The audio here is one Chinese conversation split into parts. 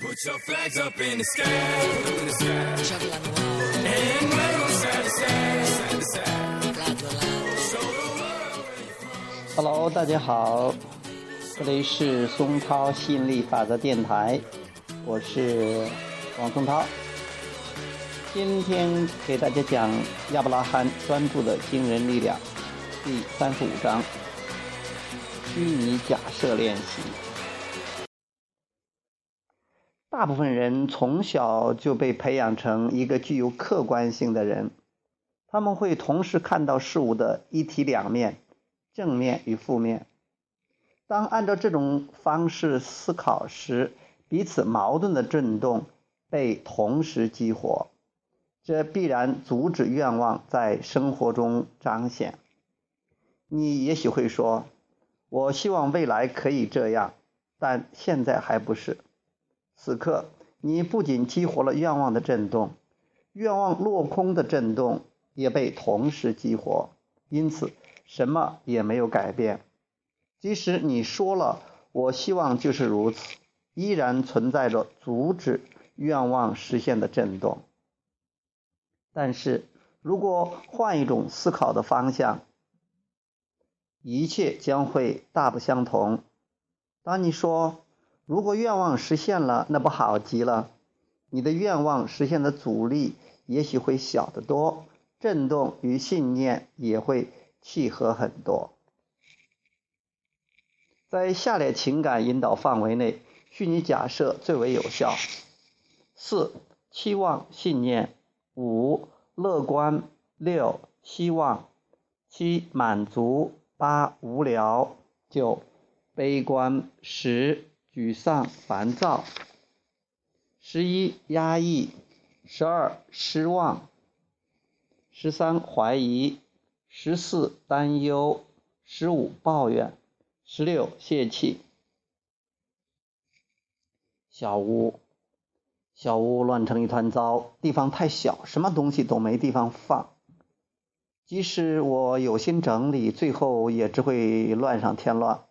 Put your flags up in the sky. Hello, 大家好，这里是松涛吸引力法则电台，我是王松涛。今天给大家讲亚伯拉罕专注的惊人力量第三十五章虚拟假设练习。大部分人从小就被培养成一个具有客观性的人，他们会同时看到事物的一体两面。正面与负面。当按照这种方式思考时，彼此矛盾的震动被同时激活，这必然阻止愿望在生活中彰显。你也许会说：“我希望未来可以这样，但现在还不是。”此刻，你不仅激活了愿望的震动，愿望落空的震动也被同时激活，因此。什么也没有改变，即使你说了“我希望就是如此”，依然存在着阻止愿望实现的震动。但是如果换一种思考的方向，一切将会大不相同。当你说“如果愿望实现了，那不好极了”，你的愿望实现的阻力也许会小得多，震动与信念也会。契合很多，在下列情感引导范围内，虚拟假设最为有效：四、期望信念；五、乐观；六、希望；七、满足；八、无聊；九、悲观；十、沮丧烦躁；十一、压抑；十二、失望；十三、怀疑。十四担忧，十五抱怨，十六泄气。小屋，小屋乱成一团糟，地方太小，什么东西都没地方放。即使我有心整理，最后也只会乱上添乱，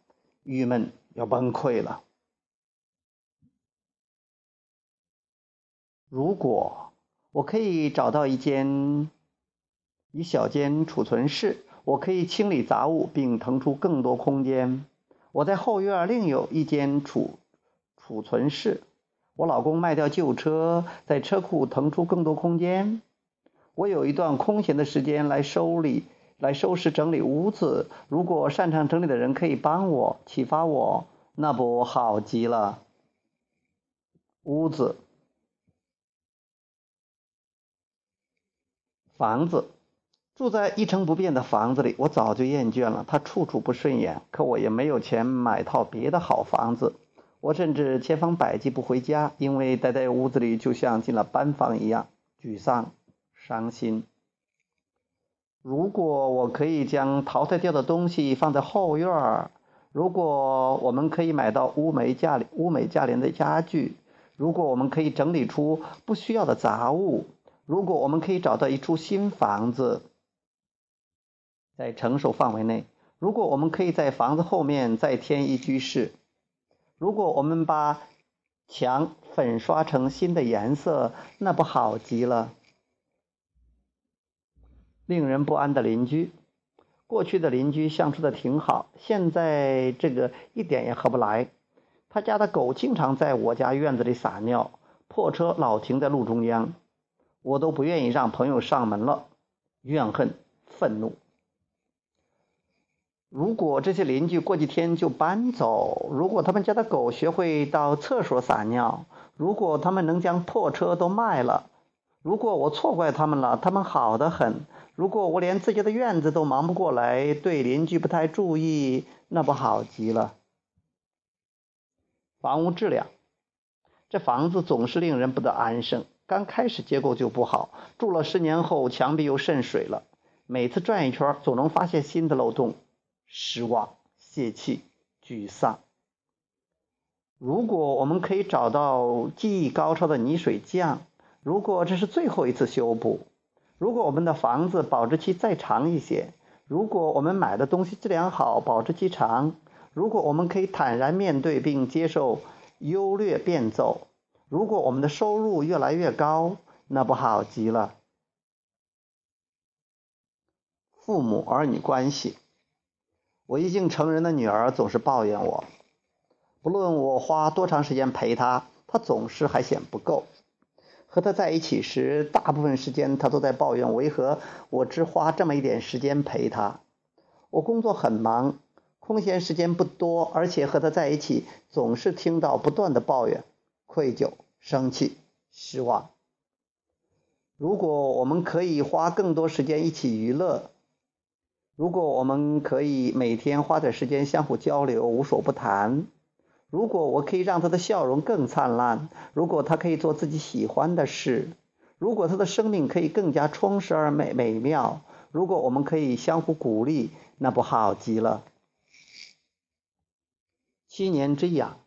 郁闷要崩溃了。如果我可以找到一间。一小间储存室，我可以清理杂物并腾出更多空间。我在后院另有一间储储存室。我老公卖掉旧车，在车库腾出更多空间。我有一段空闲的时间来收理、来收拾整理屋子。如果擅长整理的人可以帮我、启发我，那不好极了。屋子、房子。住在一成不变的房子里，我早就厌倦了。它处处不顺眼，可我也没有钱买套别的好房子。我甚至千方百计不回家，因为待在屋子里就像进了班房一样，沮丧、伤心。如果我可以将淘汰掉的东西放在后院儿，如果我们可以买到物美价廉、物美价廉的家具，如果我们可以整理出不需要的杂物，如果我们可以找到一处新房子。在承受范围内，如果我们可以在房子后面再添一居室，如果我们把墙粉刷成新的颜色，那不好极了。令人不安的邻居，过去的邻居相处的挺好，现在这个一点也合不来。他家的狗经常在我家院子里撒尿，破车老停在路中央，我都不愿意让朋友上门了。怨恨，愤怒。如果这些邻居过几天就搬走，如果他们家的狗学会到厕所撒尿，如果他们能将破车都卖了，如果我错怪他们了，他们好的很。如果我连自己的院子都忙不过来，对邻居不太注意，那不好极了。房屋质量，这房子总是令人不得安生。刚开始结构就不好，住了十年后墙壁又渗水了，每次转一圈总能发现新的漏洞。失望、泄气、沮丧。如果我们可以找到技艺高超的泥水匠，如果这是最后一次修补，如果我们的房子保质期再长一些，如果我们买的东西质量好、保质期长，如果我们可以坦然面对并接受优劣变奏，如果我们的收入越来越高，那不好极了。父母儿女关系，我已经成人的女儿总是抱怨我，不论我花多长时间陪她，她总是还嫌不够。和她在一起时，大部分时间她都在抱怨为何我只花这么一点时间陪她。我工作很忙，空闲时间不多，而且和她在一起总是听到不断的抱怨、愧疚、生气、失望。如果我们可以花更多时间一起娱乐，如果我们可以每天花点时间相互交流，无所不谈；如果我可以让他的笑容更灿烂；如果他可以做自己喜欢的事；如果他的生命可以更加充实而美美妙；如果我们可以相互鼓励，那不好极了。七年之痒，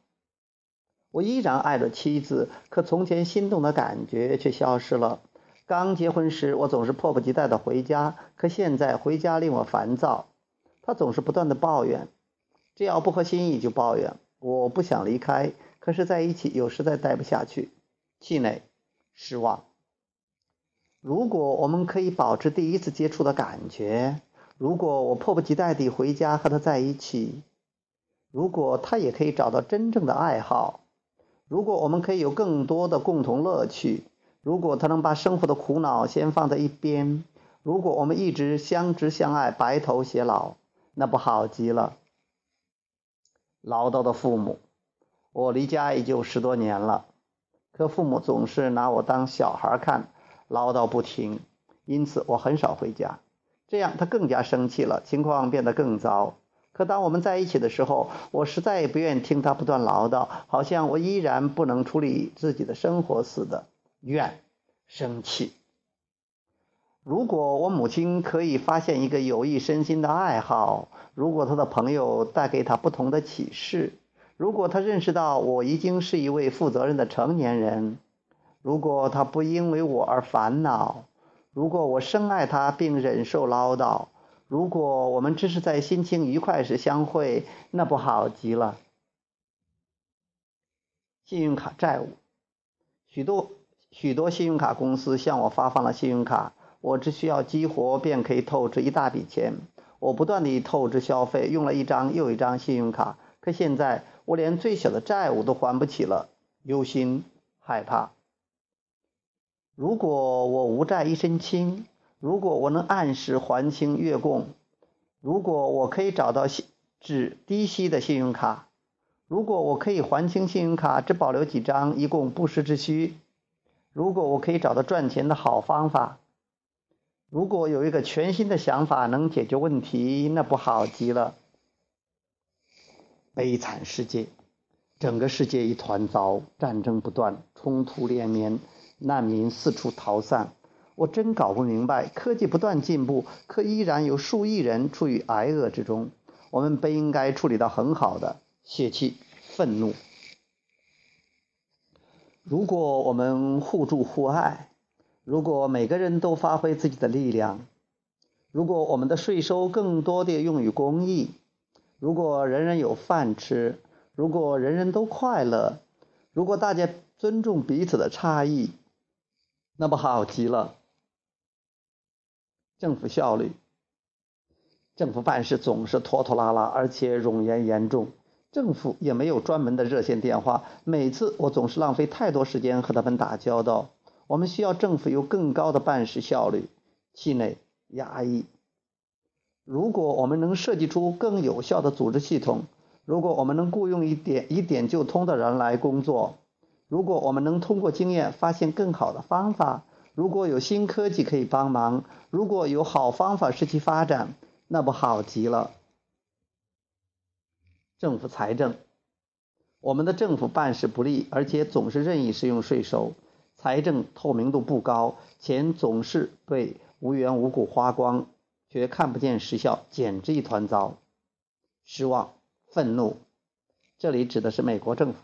我依然爱着妻子，可从前心动的感觉却消失了。刚结婚时，我总是迫不及待的回家，可现在回家令我烦躁。他总是不断的抱怨，只要不合心意就抱怨。我不想离开，可是在一起又实在待不下去，气馁、失望。如果我们可以保持第一次接触的感觉，如果我迫不及待地回家和他在一起，如果他也可以找到真正的爱好，如果我们可以有更多的共同乐趣。如果他能把生活的苦恼先放在一边，如果我们一直相知相爱，白头偕老，那不好极了。唠叨的父母，我离家已经十多年了，可父母总是拿我当小孩看，唠叨不停，因此我很少回家。这样他更加生气了，情况变得更糟。可当我们在一起的时候，我实在也不愿听他不断唠叨，好像我依然不能处理自己的生活似的。怨、生气。如果我母亲可以发现一个有益身心的爱好，如果她的朋友带给她不同的启示，如果她认识到我已经是一位负责任的成年人，如果她不因为我而烦恼，如果我深爱她并忍受唠叨，如果我们只是在心情愉快时相会，那不好极了。信用卡债务，许多。许多信用卡公司向我发放了信用卡，我只需要激活便可以透支一大笔钱。我不断地透支消费，用了一张又一张信用卡，可现在我连最小的债务都还不起了，忧心害怕。如果我无债一身轻，如果我能按时还清月供，如果我可以找到息只低息的信用卡，如果我可以还清信用卡，只保留几张以供不时之需。如果我可以找到赚钱的好方法，如果有一个全新的想法能解决问题，那不好极了。悲惨世界，整个世界一团糟，战争不断，冲突连绵，难民四处逃散。我真搞不明白，科技不断进步，可依然有数亿人处于挨饿之中。我们本应该处理到很好的，泄气、愤怒。如果我们互助互爱，如果每个人都发挥自己的力量，如果我们的税收更多的用于公益，如果人人有饭吃，如果人人都快乐，如果大家尊重彼此的差异，那不好极了。政府效率，政府办事总是拖拖拉拉，而且冗言严重。政府也没有专门的热线电话，每次我总是浪费太多时间和他们打交道。我们需要政府有更高的办事效率，气馁压抑。如果我们能设计出更有效的组织系统，如果我们能雇佣一点一点就通的人来工作，如果我们能通过经验发现更好的方法，如果有新科技可以帮忙，如果有好方法使其发展，那不好极了。政府财政，我们的政府办事不力，而且总是任意使用税收，财政透明度不高，钱总是被无缘无故花光，却看不见实效，简直一团糟。失望、愤怒，这里指的是美国政府。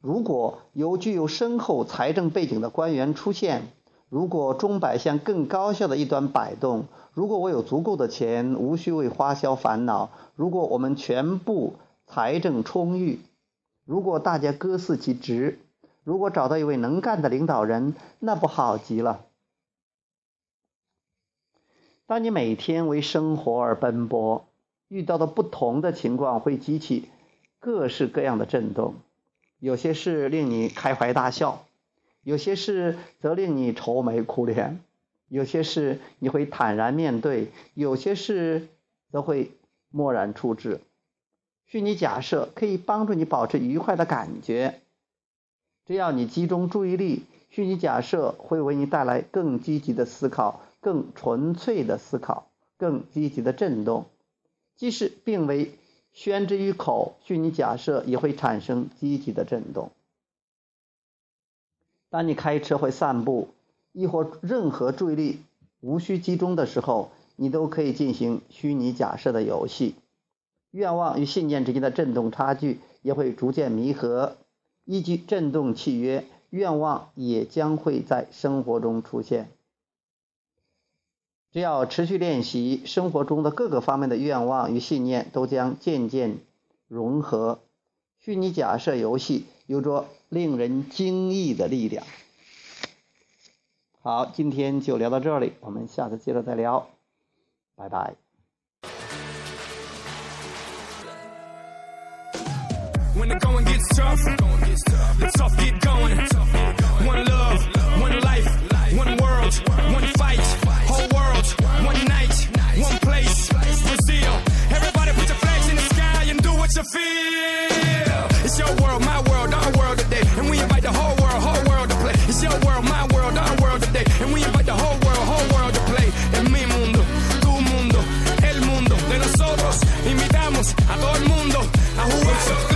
如果有具有深厚财政背景的官员出现，如果钟摆向更高效的一端摆动，如果我有足够的钱，无需为花销烦恼，如果我们全部。财政充裕，如果大家各司其职，如果找到一位能干的领导人，那不好极了。当你每天为生活而奔波，遇到的不同的情况会激起各式各样的震动，有些事令你开怀大笑，有些事则令你愁眉苦脸，有些事你会坦然面对，有些事则会漠然处置。虚拟假设可以帮助你保持愉快的感觉。只要你集中注意力，虚拟假设会为你带来更积极的思考、更纯粹的思考、更积极的震动。即使并未宣之于口，虚拟假设也会产生积极的震动。当你开车或散步，亦或任何注意力无需集中的时候，你都可以进行虚拟假设的游戏。愿望与信念之间的振动差距也会逐渐弥合。依据振动契约，愿望也将会在生活中出现。只要持续练习，生活中的各个方面的愿望与信念都将渐渐融合。虚拟假设游戏有着令人惊异的力量。好，今天就聊到这里，我们下次接着再聊，拜拜。When the going gets tough, the tough get going. One love, one life, one world, one fight. Whole world, one night, one place. Everybody put your flags in the sky and do what you feel. a todo el mundo a jugar.